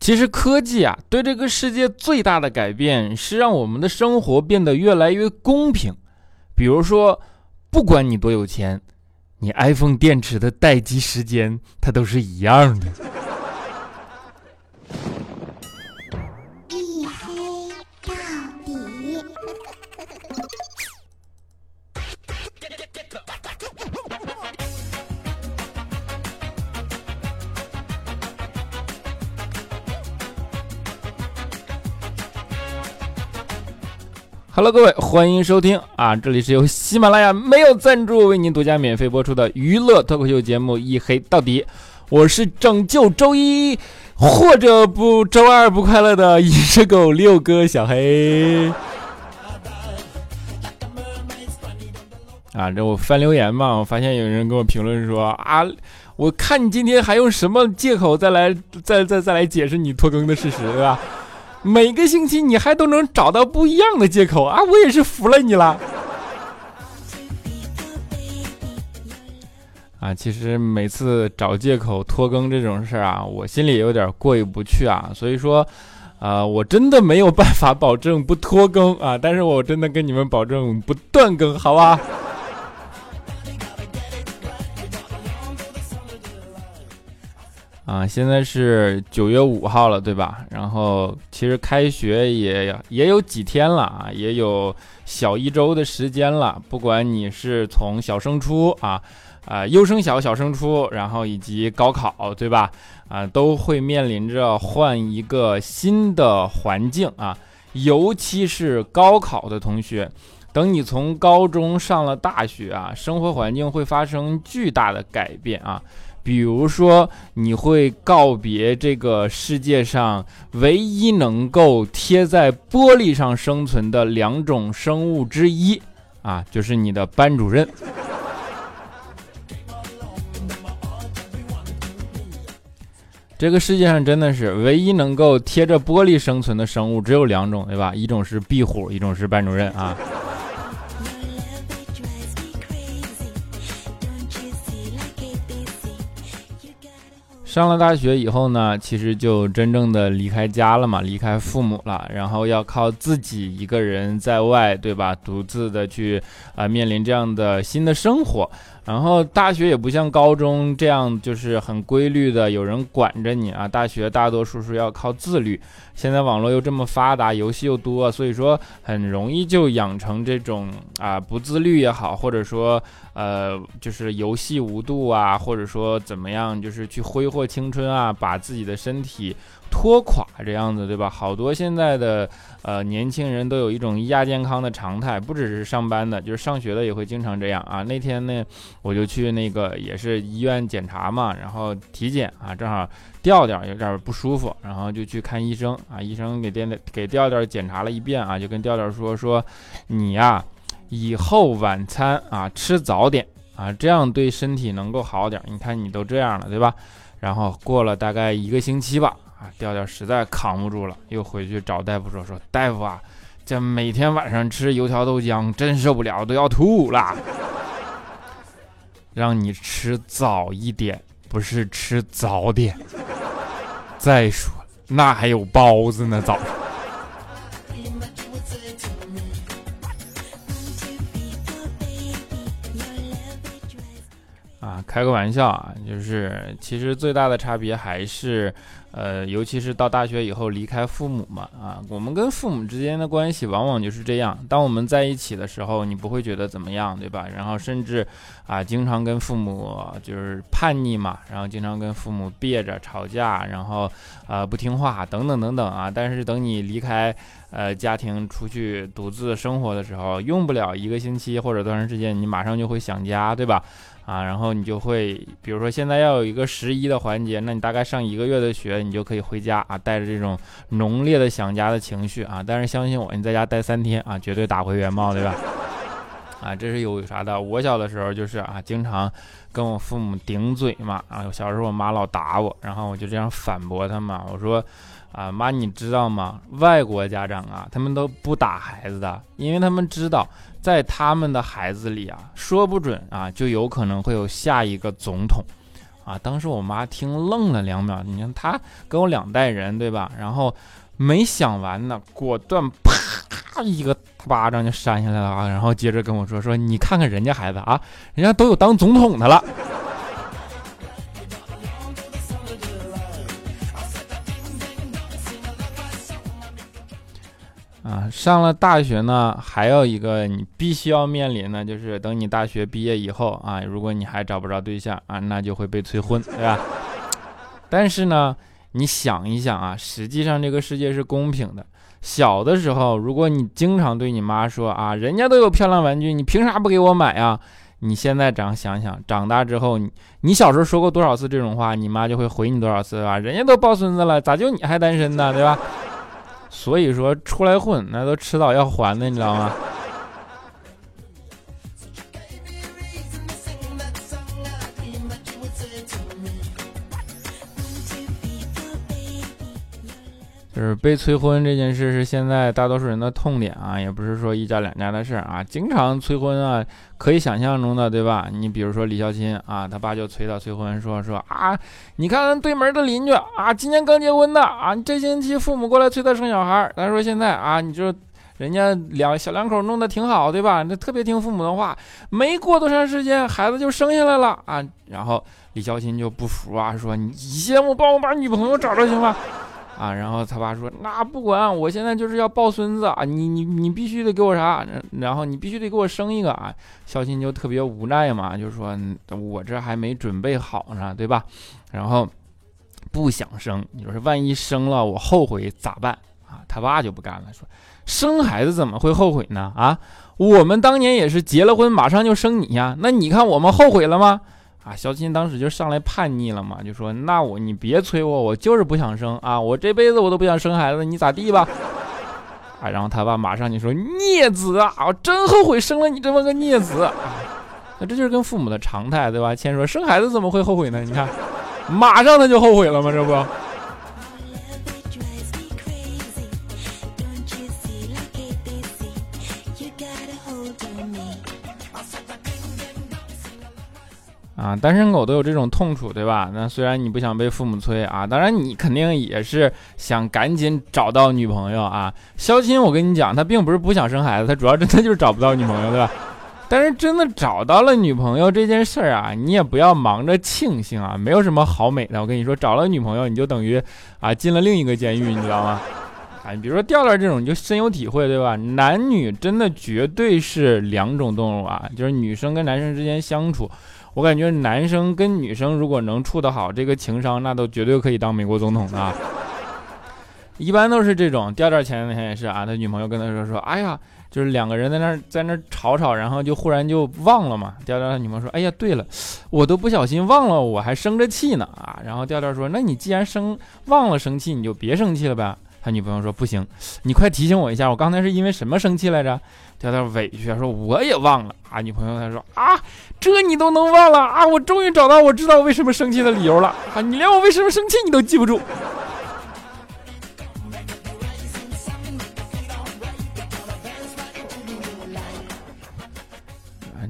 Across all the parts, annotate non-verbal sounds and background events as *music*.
其实科技啊，对这个世界最大的改变是让我们的生活变得越来越公平。比如说，不管你多有钱，你 iPhone 电池的待机时间它都是一样的。Hello，各位，欢迎收听啊！这里是由喜马拉雅没有赞助为您独家免费播出的娱乐脱口秀节目《一黑到底》，我是拯救周一或者不周二不快乐的一只狗六哥小黑。啊，这我翻留言嘛，我发现有人给我评论说啊，我看你今天还用什么借口再来再再再来解释你拖更的事实，对吧？每个星期你还都能找到不一样的借口啊！我也是服了你了。啊，其实每次找借口拖更这种事儿啊，我心里有点过意不去啊。所以说，啊，我真的没有办法保证不拖更啊，但是我真的跟你们保证不断更，好吧？啊，现在是九月五号了，对吧？然后其实开学也也有几天了啊，也有小一周的时间了。不管你是从小升初啊，啊优升小、小升初，然后以及高考，对吧？啊，都会面临着换一个新的环境啊。尤其是高考的同学，等你从高中上了大学啊，生活环境会发生巨大的改变啊。比如说，你会告别这个世界上唯一能够贴在玻璃上生存的两种生物之一，啊，就是你的班主任。这个世界上真的是唯一能够贴着玻璃生存的生物只有两种，对吧？一种是壁虎，一种是班主任啊。上了大学以后呢，其实就真正的离开家了嘛，离开父母了，然后要靠自己一个人在外，对吧？独自的去啊，面临这样的新的生活。然后大学也不像高中这样，就是很规律的有人管着你啊。大学大多数是要靠自律。现在网络又这么发达，游戏又多，所以说很容易就养成这种啊不自律也好，或者说。呃，就是游戏无度啊，或者说怎么样，就是去挥霍青春啊，把自己的身体拖垮这样子，对吧？好多现在的呃年轻人都有一种亚健康的常态，不只是上班的，就是上学的也会经常这样啊。那天呢，我就去那个也是医院检查嘛，然后体检啊，正好调调有点不舒服，然后就去看医生啊。医生给调给调调检查了一遍啊，就跟调调说说你呀。以后晚餐啊吃早点啊，这样对身体能够好点。你看你都这样了，对吧？然后过了大概一个星期吧，啊，调调实在扛不住了，又回去找大夫说说，大夫啊，这每天晚上吃油条豆浆真受不了，都要吐了。让你吃早一点，不是吃早点。再说那还有包子呢，早上。啊开个玩笑啊，就是其实最大的差别还是，呃，尤其是到大学以后离开父母嘛，啊，我们跟父母之间的关系往往就是这样。当我们在一起的时候，你不会觉得怎么样，对吧？然后甚至啊，经常跟父母就是叛逆嘛，然后经常跟父母憋着吵架，然后啊不听话等等等等啊。但是等你离开呃家庭出去独自生活的时候，用不了一个星期或者多长时间，你马上就会想家，对吧？啊，然后你就会，比如说现在要有一个十一的环节，那你大概上一个月的学，你就可以回家啊，带着这种浓烈的想家的情绪啊。但是相信我，你在家待三天啊，绝对打回原貌，对吧？*laughs* 啊，这是有啥的？我小的时候就是啊，经常跟我父母顶嘴嘛。啊，小时候我妈老打我，然后我就这样反驳他嘛，我说。啊妈，你知道吗？外国家长啊，他们都不打孩子的，因为他们知道，在他们的孩子里啊，说不准啊，就有可能会有下一个总统，啊！当时我妈听愣了两秒，你看她跟我两代人对吧？然后没想完呢，果断啪一个巴掌就扇下来了啊！然后接着跟我说说，你看看人家孩子啊，人家都有当总统的了。啊，上了大学呢，还有一个你必须要面临的，就是等你大学毕业以后啊，如果你还找不着对象啊，那就会被催婚，对吧？但是呢，你想一想啊，实际上这个世界是公平的。小的时候，如果你经常对你妈说啊，人家都有漂亮玩具，你凭啥不给我买呀？你现在长想想，长大之后，你你小时候说过多少次这种话，你妈就会回你多少次，对吧？人家都抱孙子了，咋就你还单身呢，对吧？所以说出来混，那都迟早要还的，你知道吗？就是被催婚这件事是现在大多数人的痛点啊，也不是说一家两家的事啊，经常催婚啊，可以想象中的，对吧？你比如说李孝钦啊，他爸就催他催婚，说说啊，你看对门的邻居啊，今年刚结婚的啊，这星期父母过来催他生小孩，他说现在啊，你就人家两小两口弄得挺好，对吧？那特别听父母的话，没过多长时间孩子就生下来了啊，然后李孝钦就不服啊，说你先我帮我把女朋友找着行吗？啊，然后他爸说：“那不管，我现在就是要抱孙子啊！你你你必须得给我啥？然后你必须得给我生一个啊！”孝钦就特别无奈嘛，就说：“我这还没准备好呢，对吧？然后不想生，你说是万一生了我后悔咋办啊？”他爸就不干了，说：“生孩子怎么会后悔呢？啊，我们当年也是结了婚马上就生你呀，那你看我们后悔了吗？”啊，肖金当时就上来叛逆了嘛，就说：“那我你别催我，我就是不想生啊，我这辈子我都不想生孩子，你咋地吧？” *laughs* 啊，然后他爸马上就说：“孽子啊，我真后悔生了你这么个孽子。”啊，那这就是跟父母的常态，对吧？千说生孩子怎么会后悔呢？你看，马上他就后悔了吗？这不。啊，单身狗都有这种痛楚，对吧？那虽然你不想被父母催啊，当然你肯定也是想赶紧找到女朋友啊。肖钦，我跟你讲，他并不是不想生孩子，他主要真的就是找不到女朋友，对吧？但是真的找到了女朋友这件事儿啊，你也不要忙着庆幸啊，没有什么好美的。我跟你说，找了女朋友，你就等于啊进了另一个监狱，你知道吗？啊，你比如说调调这种，你就深有体会，对吧？男女真的绝对是两种动物啊，就是女生跟男生之间相处。我感觉男生跟女生如果能处得好，这个情商那都绝对可以当美国总统的。一般都是这种。调调前两天也是啊，他女朋友跟他说说，哎呀，就是两个人在那在那吵吵，然后就忽然就忘了嘛。调调他女朋友说，哎呀，对了，我都不小心忘了，我还生着气呢啊。然后调调说，那你既然生忘了生气，你就别生气了呗。他女朋友说，不行，你快提醒我一下，我刚才是因为什么生气来着？调调委屈说：“我也忘了啊。”女朋友他说：“啊，这你都能忘了啊？我终于找到我知道为什么生气的理由了啊！你连我为什么生气你都记不住。”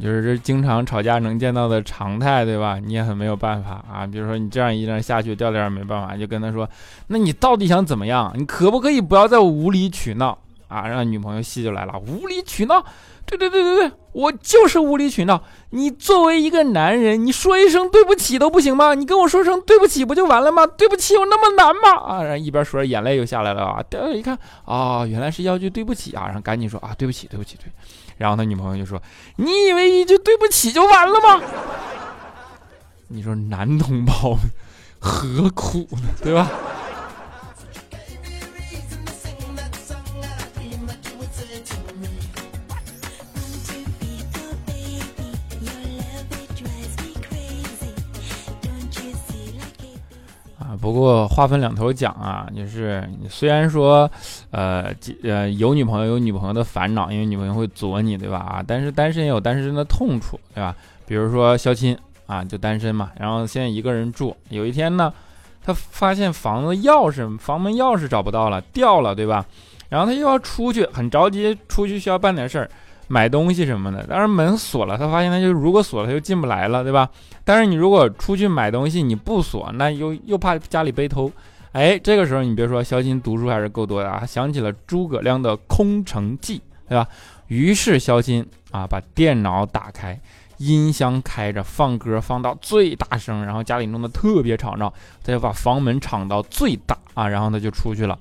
就是这经常吵架能见到的常态，对吧？你也很没有办法啊。比如说你这样一样下去，调调也没办法，就跟他说：“那你到底想怎么样？你可不可以不要再无理取闹？”啊，让女朋友戏就来了，无理取闹，对对对对对，我就是无理取闹。你作为一个男人，你说一声对不起都不行吗？你跟我说声对不起不就完了吗？对不起有那么难吗？啊，然后一边说着眼泪又下来了啊，掉一看啊，原来是要句对不起啊，然后赶紧说啊，对不起对不起对。然后他女朋友就说，你以为一句对不起就完了吗？你说男同胞何苦呢，对吧？不过话分两头讲啊，就是你虽然说，呃，呃，有女朋友有女朋友的烦恼，因为女朋友会作你，对吧？啊，但是单身也有单身的痛处，对吧？比如说相亲啊，就单身嘛，然后现在一个人住。有一天呢，他发现房子钥匙、房门钥匙找不到了，掉了，对吧？然后他又要出去，很着急，出去需要办点事儿。买东西什么的。当然门锁了，他发现他就如果锁了他就进不来了，对吧？但是你如果出去买东西你不锁，那又又怕家里被偷。哎，这个时候你别说，肖钦读书还是够多的啊，想起了诸葛亮的《空城计》，对吧？于是肖钦啊把电脑打开。音箱开着，放歌放到最大声，然后家里弄得特别吵闹，他就把房门敞到最大啊，然后他就出去了，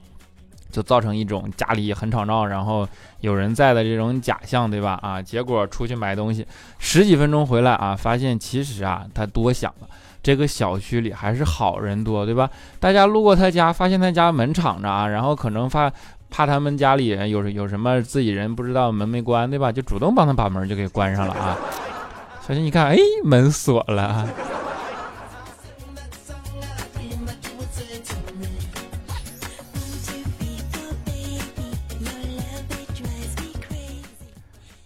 就造成一种家里很吵闹，然后有人在的这种假象，对吧？啊，结果出去买东西，十几分钟回来啊，发现其实啊，他多想了，这个小区里还是好人多，对吧？大家路过他家，发现他家门敞着啊，然后可能怕怕他们家里人有有什么自己人不知道门没关，对吧？就主动帮他把门就给关上了啊。小心，你看，哎，门锁了。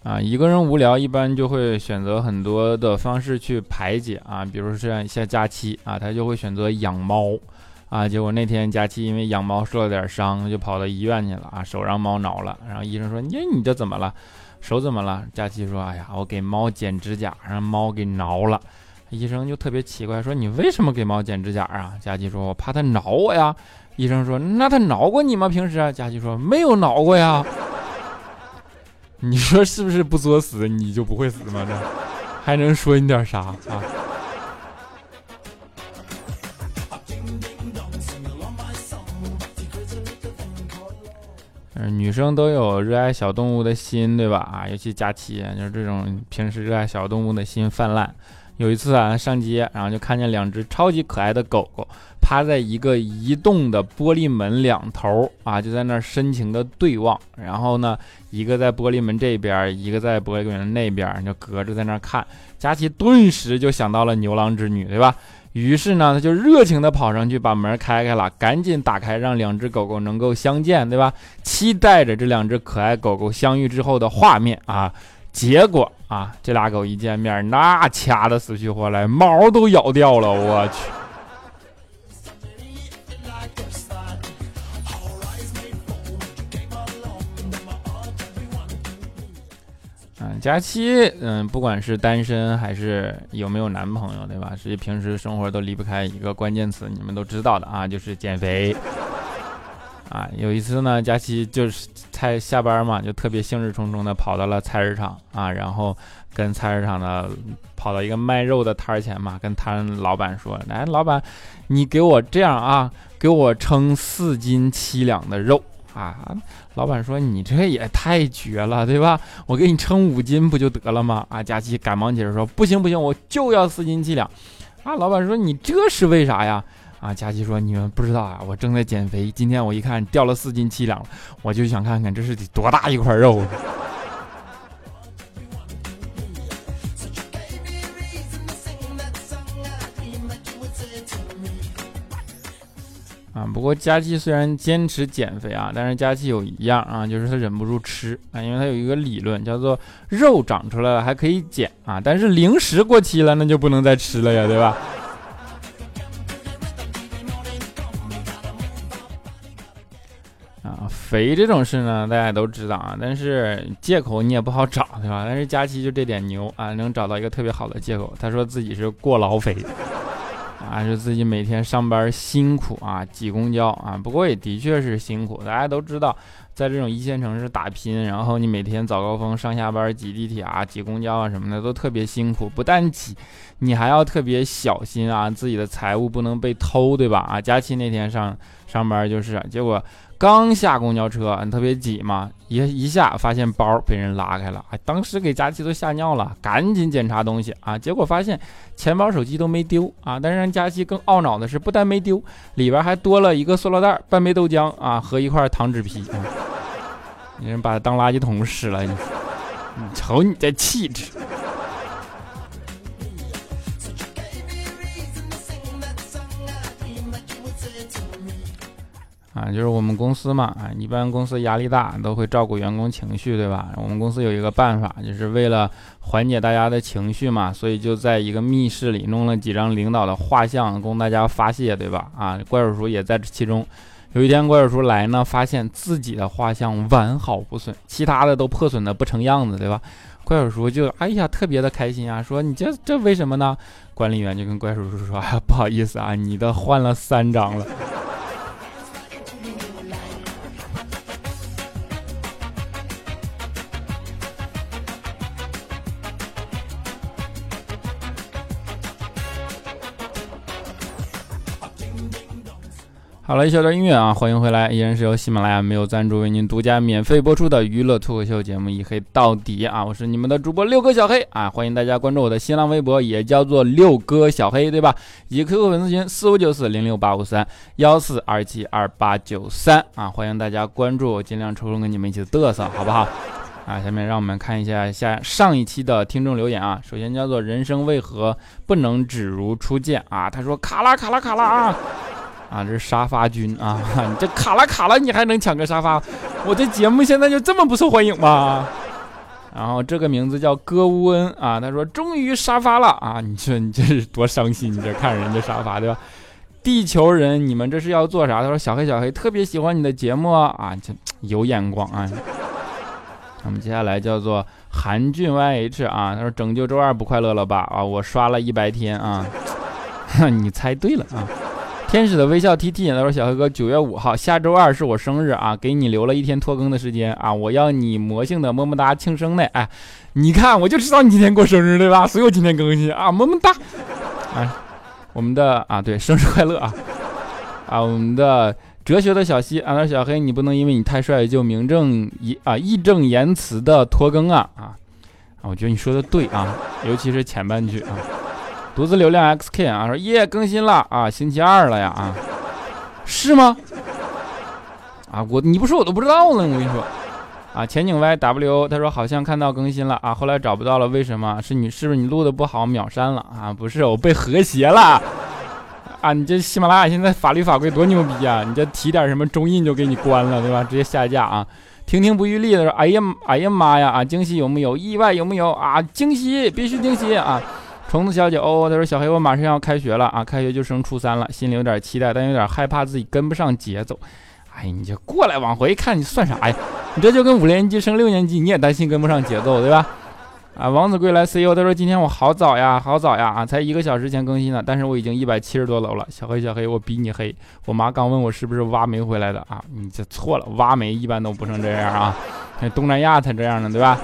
啊，一个人无聊，一般就会选择很多的方式去排解啊，比如说像假期啊，他就会选择养猫啊。结果那天假期因为养猫受了点伤，就跑到医院去了啊，手让猫挠了，然后医生说：“你你这怎么了？”手怎么了？假期说：“哎呀，我给猫剪指甲，让猫给挠了。”医生就特别奇怪，说：“你为什么给猫剪指甲啊？”佳琪说：“我怕它挠我呀。”医生说：“那它挠过你吗？平时？”佳琪说：“没有挠过呀。”你说是不是不作死你就不会死吗？这还能说你点啥啊？嗯，女生都有热爱小动物的心，对吧？啊，尤其假期，就是这种平时热爱小动物的心泛滥。有一次啊，上街，然后就看见两只超级可爱的狗狗趴在一个移动的玻璃门两头啊，就在那儿深情的对望。然后呢，一个在玻璃门这边，一个在玻璃门那边，就隔着在那儿看。佳琪顿时就想到了牛郎织女，对吧？于是呢，他就热情地跑上去，把门开开了，赶紧打开，让两只狗狗能够相见，对吧？期待着这两只可爱狗狗相遇之后的画面啊！结果啊，这俩狗一见面，那掐的死去活来，毛都咬掉了，我去！嗯佳期，嗯，不管是单身还是有没有男朋友，对吧？实际平时生活都离不开一个关键词，你们都知道的啊，就是减肥。啊，有一次呢，佳琪就是菜下班嘛，就特别兴致冲冲的跑到了菜市场啊，然后跟菜市场的跑到一个卖肉的摊儿前嘛，跟摊老板说：“来，老板，你给我这样啊，给我称四斤七两的肉。”啊，老板说你这也太绝了，对吧？我给你称五斤不就得了吗？啊，佳琪赶忙解释说不行不行，我就要四斤七两。啊，老板说你这是为啥呀？啊，佳琪说你们不知道啊，我正在减肥，今天我一看掉了四斤七两，我就想看看这是得多大一块肉。啊，不过佳琪虽然坚持减肥啊，但是佳琪有一样啊，就是他忍不住吃啊，因为他有一个理论叫做肉长出来了还可以减啊，但是零食过期了那就不能再吃了呀，对吧？肥这种事呢，大家都知道啊，但是借口你也不好找，对吧？但是佳琪就这点牛啊，能找到一个特别好的借口，他说自己是过劳肥。啊，是自己每天上班辛苦啊，挤公交啊，不过也的确是辛苦。大家都知道，在这种一线城市打拼，然后你每天早高峰上下班挤地铁啊、挤公交啊什么的，都特别辛苦。不但挤，你还要特别小心啊，自己的财物不能被偷，对吧？啊，佳期那天上上班就是，结果。刚下公交车，特别挤嘛，一一下发现包被人拉开了，哎，当时给佳琪都吓尿了，赶紧检查东西啊，结果发现钱包、手机都没丢啊，但是让佳琪更懊恼的是，不但没丢，里边还多了一个塑料袋、半杯豆浆啊和一块糖纸皮，你人把它当垃圾桶使了，你瞅你这气质。啊，就是我们公司嘛，啊，一般公司压力大，都会照顾员工情绪，对吧？我们公司有一个办法，就是为了缓解大家的情绪嘛，所以就在一个密室里弄了几张领导的画像，供大家发泄，对吧？啊，怪叔叔也在其中。有一天怪叔叔来呢，发现自己的画像完好不损，其他的都破损的不成样子，对吧？怪叔叔就哎呀特别的开心啊，说你这这为什么呢？管理员就跟怪叔叔说，哎 *laughs* 不好意思啊，你的换了三张了。好了一小段音乐啊，欢迎回来，依然是由喜马拉雅没有赞助为您独家免费播出的娱乐脱口秀节目《一黑到底》啊，我是你们的主播六哥小黑啊，*laughs* 欢迎大家关注我的新浪微博，也叫做六哥小黑，对吧？以及 QQ 粉丝群四五九四零六八五三幺四二七二八九三啊，欢迎大家关注，尽量抽空跟你们一起嘚瑟，好不好？啊，下面让我们看一下下上一期的听众留言啊，首先叫做人生为何不能只如初见啊？他说卡啦卡啦卡啦啊。啊，这是沙发君啊！*laughs* 你这卡了卡了，你还能抢个沙发？我这节目现在就这么不受欢迎吗？然后这个名字叫戈乌恩啊，他说终于沙发了啊！你说你这是多伤心？你这看人家沙发对吧？地球人，你们这是要做啥？他说小黑小黑特别喜欢你的节目啊啊，这有眼光啊！那么接下来叫做韩俊 YH 啊，他说拯救周二不快乐了吧？啊，我刷了一百天啊！*laughs* 你猜对了啊！天使的微笑 T T，他说：“小黑哥，九月五号，下周二是我生日啊，给你留了一天拖更的时间啊，我要你魔性的么么哒庆生呢。哎，你看，我就知道你今天过生日对吧？所以我今天更新啊，么么哒。哎，我们的啊，对，生日快乐啊啊，我们的哲学的小溪啊，他说小黑，你不能因为你太帅就名正言啊义正言辞的拖更啊啊啊，我觉得你说的对啊，尤其是前半句啊。”独自流量 xk 啊，说耶更新了啊，星期二了呀啊，是吗？啊，我你不说我都不知道呢，我跟你说啊，前景 yw 他说好像看到更新了啊，后来找不到了，为什么？是你是不是你录的不好秒删了啊？不是，我被和谐了啊！你这喜马拉雅现在法律法规多牛逼啊！你这提点什么中印就给你关了对吧？直接下架啊！听听不玉立的说，哎呀哎呀妈呀啊，惊喜有没有？意外有没有啊？惊喜必须惊喜啊！虫子小姐哦，她说小黑，我马上要开学了啊，开学就升初三了，心里有点期待，但有点害怕自己跟不上节奏。哎，你就过来往回看，你算啥呀？你这就跟五年级升六年级，你也担心跟不上节奏，对吧？啊，王子归来 CEO，他说今天我好早呀，好早呀啊，才一个小时前更新的，但是我已经一百七十多楼了。小黑小黑，我比你黑。我妈刚问我是不是挖煤回来的啊？你这错了，挖煤一般都不成这样啊，东南亚才这样呢，对吧？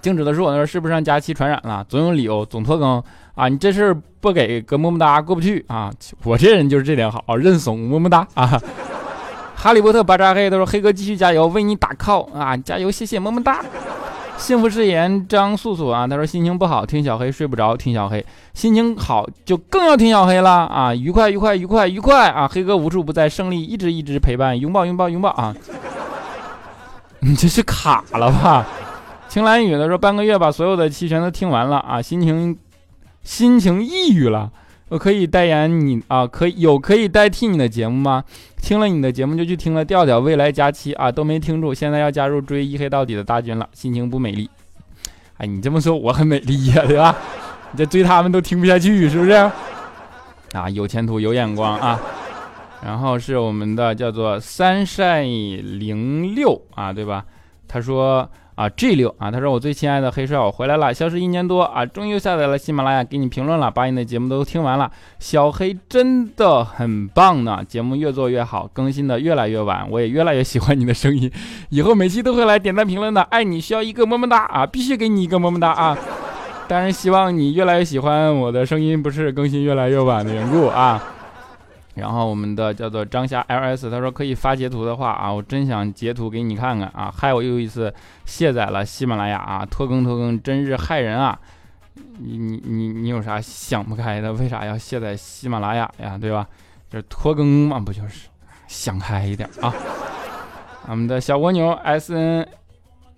静止的说：“我说是不是让佳期传染了？总有理由，总拖更啊！你这事不给个么么哒过不去啊！我这人就是这点好，认怂，么么哒啊！”哈利波特巴扎黑他说：“黑哥继续加油，为你打 call 啊！加油，谢谢么么哒！”幸福誓言张素素啊，他说：“心情不好听小黑睡不着，听小黑；心情好就更要听小黑了啊！愉快愉快愉快愉快啊！黑哥无处不在，胜利一直一直陪伴，拥抱拥抱拥抱啊！*laughs* 你这是卡了吧？”青蓝雨他说半个月把所有的期全都听完了啊，心情心情抑郁了。我可以代言你啊，可以有可以代替你的节目吗？听了你的节目就去听了调调未来假期啊，都没听住，现在要加入追一黑到底的大军了，心情不美丽。哎，你这么说我很美丽呀，对吧？你这追他们都听不下去，是不是？啊，有前途有眼光啊。然后是我们的叫做三晒零六啊，对吧？他说。啊，G 六啊，他说我最亲爱的黑帅，我回来了，消失一年多啊，终于下载了喜马拉雅，给你评论了，把你的节目都听完了，小黑真的很棒呢，节目越做越好，更新的越来越晚，我也越来越喜欢你的声音，以后每期都会来点赞评论的，爱你需要一个么么哒啊，必须给你一个么么哒啊，当然希望你越来越喜欢我的声音，不是更新越来越晚的缘故啊。然后我们的叫做张霞 ls，他说可以发截图的话啊，我真想截图给你看看啊，害我又一次卸载了喜马拉雅啊，拖更拖更真是害人啊！你你你你有啥想不开的？为啥要卸载喜马拉雅呀？对吧？这拖更嘛，不就是想开一点啊？*laughs* 我们的小蜗牛 sn。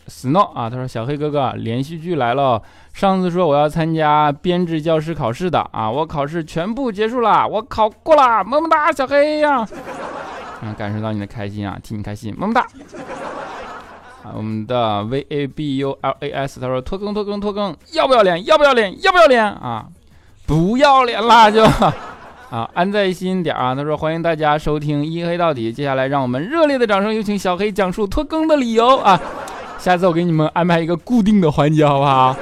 Snow 啊，他说小黑哥哥连续剧来了。上次说我要参加编制教师考试的啊，我考试全部结束了，我考过了，么么哒，小黑呀。嗯，感受到你的开心啊，替你开心，么么哒。啊，我们的 V A B U L A S，他说拖更拖更拖更，要不要脸？要不要脸？要不要脸啊？不要脸啦就。啊，安在心点啊。他说欢迎大家收听一黑到底。接下来让我们热烈的掌声有请小黑讲述拖更的理由啊。下次我给你们安排一个固定的环节，好不好？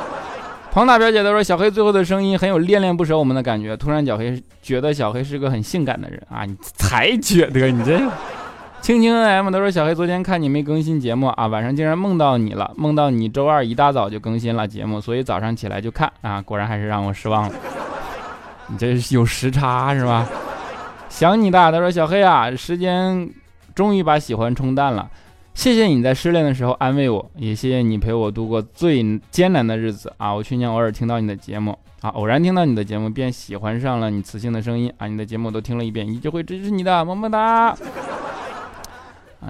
庞大表姐她说小黑最后的声音很有恋恋不舍我们的感觉。突然小黑觉得小黑是个很性感的人啊，你才觉得你这。青青 M 他说小黑昨天看你没更新节目啊，晚上竟然梦到你了，梦到你周二一大早就更新了节目，所以早上起来就看啊，果然还是让我失望了。你这是有时差是吧？想你的。他说小黑啊，时间终于把喜欢冲淡了，谢谢你在失恋的时候安慰我，也谢谢你陪我度过最艰难的日子啊。我去年偶尔听到你的节目啊，偶然听到你的节目便喜欢上了你磁性的声音啊，你的节目都听了一遍，一直会支持你的，么么哒。啊，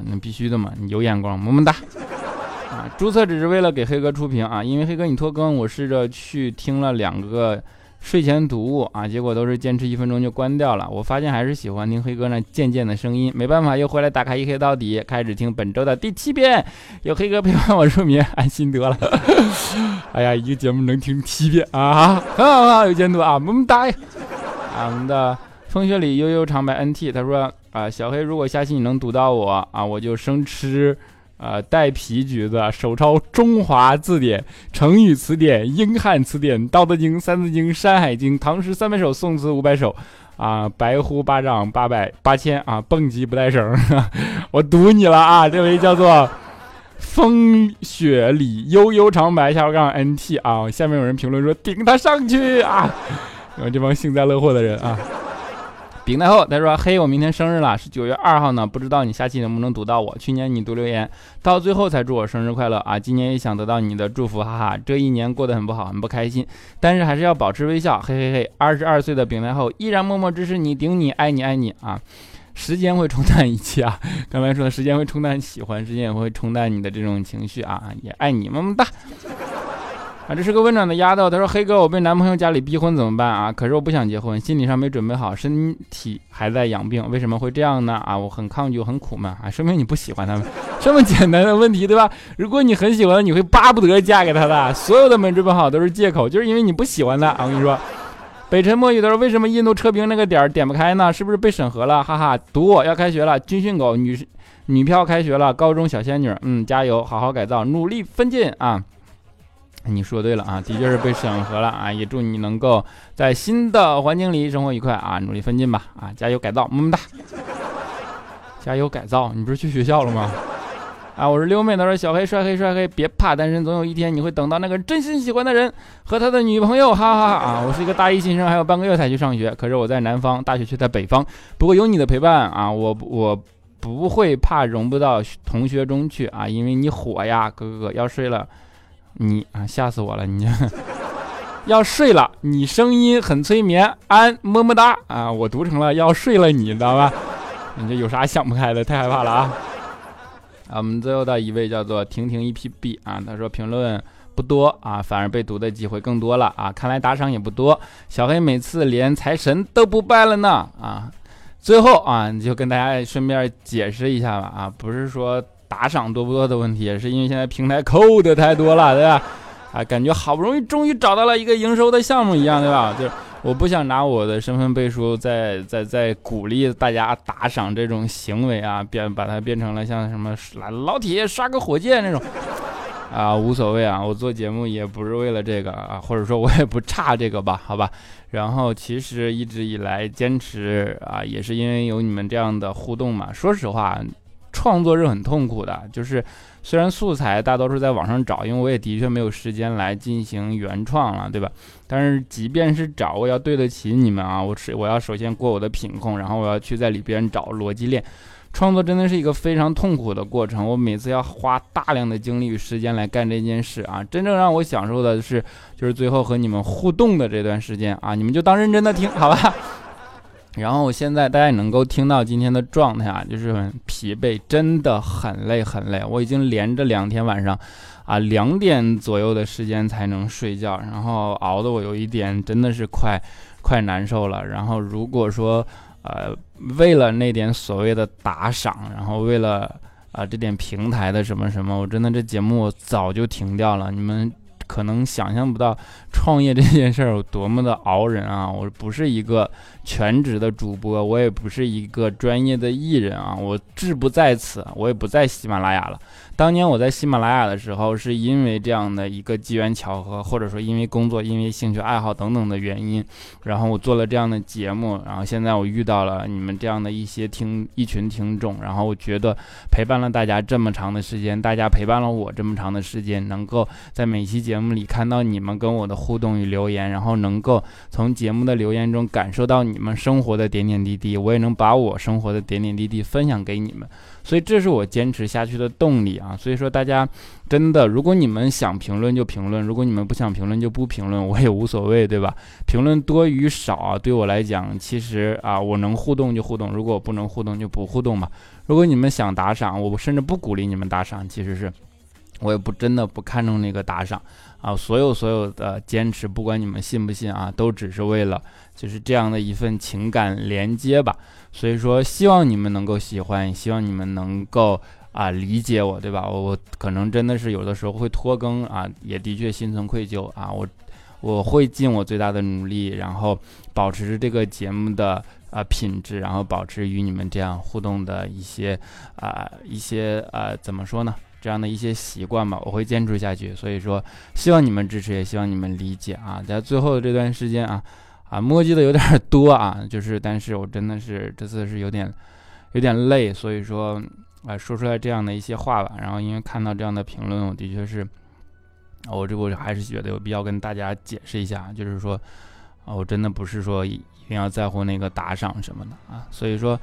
那必须的嘛，你有眼光，么么哒！啊，注册只是为了给黑哥出屏啊，因为黑哥你拖更，我试着去听了两个睡前读物啊，结果都是坚持一分钟就关掉了。我发现还是喜欢听黑哥那渐渐的声音，没办法，又回来打开一黑到底，开始听本周的第七遍，有黑哥陪伴我入眠，安心得了。*laughs* 哎呀，一个节目能听七遍啊，很好很好，有监督啊，么么哒！啊，我们的风雪里悠悠长白 NT 他说。啊，小黑，如果下期你能读到我啊，我就生吃，呃，带皮橘子，手抄中华字典、成语词典、英汉词典、道德经、三字经、山海经、唐诗三百首、宋词五百首，啊，白呼巴掌八百八千啊，蹦极不带绳，*laughs* 我赌你了啊！这位叫做风雪里悠悠长白下杠 NT 啊，下面有人评论说顶他上去啊，*laughs* 你们这帮幸灾乐祸的人啊。顶太后他说：“嘿，我明天生日了，是九月二号呢，不知道你下期能不能读到我。去年你读留言到最后才祝我生日快乐啊，今年也想得到你的祝福，哈哈。这一年过得很不好，很不开心，但是还是要保持微笑，嘿嘿嘿。二十二岁的顶太后依然默默支持你，顶你，爱你，爱你啊。时间会冲淡一切啊，*laughs* 刚才说的时间会冲淡喜欢，时间也会冲淡你的这种情绪啊，也爱你，么么哒。”啊，这是个温暖的丫头。她说：“黑哥，我被男朋友家里逼婚怎么办啊？可是我不想结婚，心理上没准备好，身体还在养病。为什么会这样呢？啊，我很抗拒，很苦闷啊，说明你不喜欢他们。*laughs* 这么简单的问题，对吧？如果你很喜欢，你会巴不得嫁给他的。所有的没准备好都是借口，就是因为你不喜欢他啊。我跟你说，北辰墨雨的说，为什么印度车评那个点点不开呢？是不是被审核了？哈哈，读我要开学了，军训狗女女票开学了，高中小仙女，嗯，加油，好好改造，努力奋进啊。”你说对了啊，的确是被审核了啊！也祝你能够在新的环境里生活愉快啊，努力奋进吧啊，加油改造，么么哒！加油改造，你不是去学校了吗？啊，我是溜妹，他说小黑帅黑帅黑，别怕单身，总有一天你会等到那个真心喜欢的人和他的女朋友，哈哈哈啊！我是一个大一新生，还有半个月才去上学，可是我在南方，大学却在北方。不过有你的陪伴啊，我我不会怕融不到同学中去啊，因为你火呀，哥哥要睡了。你啊，吓死我了！你要睡了，你声音很催眠，安么么哒啊！我读成了要睡了，你知道吧？你这有啥想不开的？太害怕了啊！啊，我们最后的一位叫做婷婷一 P B 啊，他说评论不多啊，反而被读的机会更多了啊！看来打赏也不多，小黑每次连财神都不拜了呢啊！最后啊，你就跟大家顺便解释一下吧啊，不是说。打赏多不多的问题，也是因为现在平台扣的太多了，对吧？啊，感觉好不容易终于找到了一个营收的项目一样，对吧？就是我不想拿我的身份背书，在在在鼓励大家打赏这种行为啊，变把它变成了像什么老铁刷个火箭那种啊，无所谓啊，我做节目也不是为了这个啊，或者说我也不差这个吧，好吧？然后其实一直以来坚持啊，也是因为有你们这样的互动嘛。说实话。创作是很痛苦的，就是虽然素材大多数在网上找，因为我也的确没有时间来进行原创了，对吧？但是即便是找，我要对得起你们啊！我是我要首先过我的品控，然后我要去在里边找逻辑链。创作真的是一个非常痛苦的过程，我每次要花大量的精力与时间来干这件事啊！真正让我享受的是，就是最后和你们互动的这段时间啊！你们就当认真的听，好吧？然后现在大家能够听到今天的状态啊，就是很疲惫，真的很累很累。我已经连着两天晚上，啊两点左右的时间才能睡觉，然后熬得我有一点真的是快快难受了。然后如果说呃为了那点所谓的打赏，然后为了啊这点平台的什么什么，我真的这节目早就停掉了。你们。可能想象不到创业这件事儿有多么的熬人啊！我不是一个全职的主播，我也不是一个专业的艺人啊，我志不在此，我也不在喜马拉雅了。当年我在喜马拉雅的时候，是因为这样的一个机缘巧合，或者说因为工作、因为兴趣爱好等等的原因，然后我做了这样的节目，然后现在我遇到了你们这样的一些听一群听众，然后我觉得陪伴了大家这么长的时间，大家陪伴了我这么长的时间，能够在每期节目节目里看到你们跟我的互动与留言，然后能够从节目的留言中感受到你们生活的点点滴滴，我也能把我生活的点点滴滴分享给你们。所以这是我坚持下去的动力啊！所以说大家真的，如果你们想评论就评论，如果你们不想评论就不评论，我也无所谓，对吧？评论多与少啊，对我来讲，其实啊，我能互动就互动，如果我不能互动就不互动嘛。如果你们想打赏，我甚至不鼓励你们打赏，其实是我也不真的不看重那个打赏啊。所有所有的坚持，不管你们信不信啊，都只是为了就是这样的一份情感连接吧。所以说，希望你们能够喜欢，希望你们能够啊理解我，对吧？我我可能真的是有的时候会拖更啊，也的确心存愧疚啊。我我会尽我最大的努力，然后保持这个节目的啊品质，然后保持与你们这样互动的一些啊一些呃怎么说呢？这样的一些习惯吧，我会坚持下去。所以说，希望你们支持，也希望你们理解啊。在最后的这段时间啊。啊，墨迹的有点多啊，就是，但是我真的是这次是有点，有点累，所以说，啊，说出来这样的一些话吧。然后因为看到这样的评论，我的确是，我这我还是觉得有必要跟大家解释一下，就是说，啊，我真的不是说一定要在乎那个打赏什么的啊。所以说，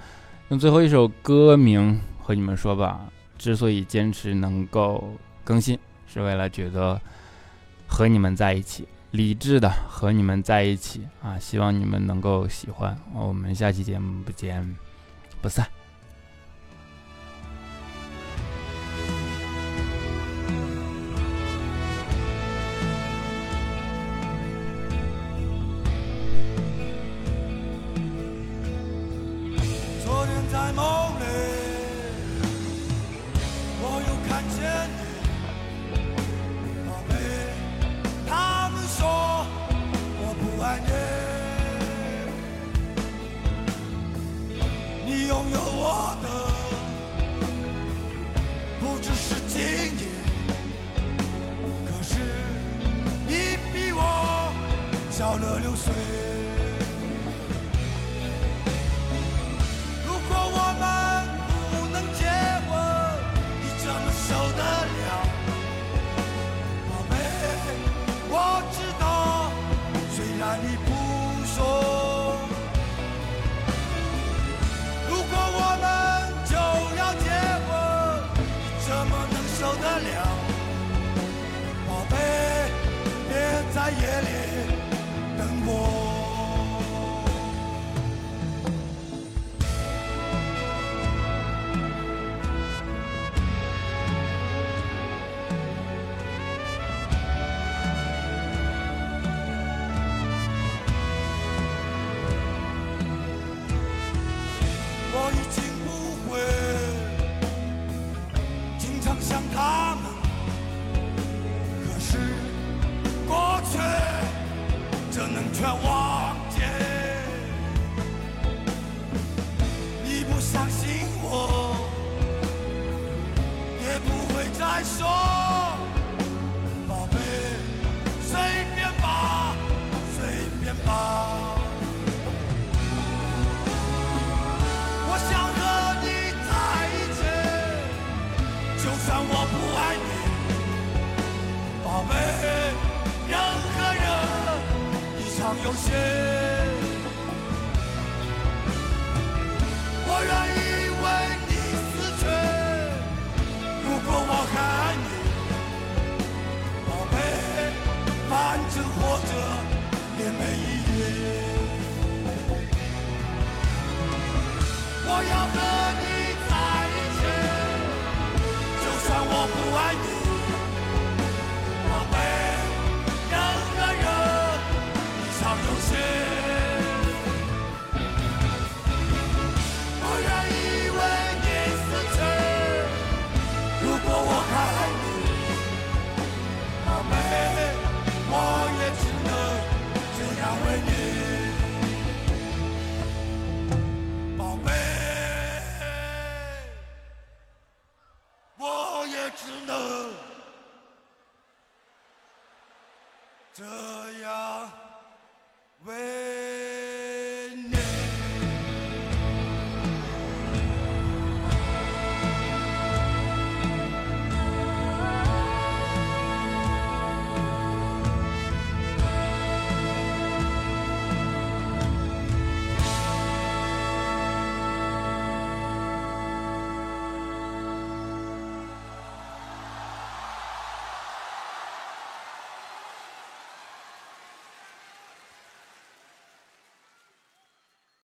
用最后一首歌名和你们说吧，之所以坚持能够更新，是为了觉得和你们在一起。理智的和你们在一起啊！希望你们能够喜欢。我们下期节目不见不散。夜里等我。再说，宝贝，随便吧，随便吧，我想和你在一起，就算我不爱你。宝贝，任何人，一场游戏。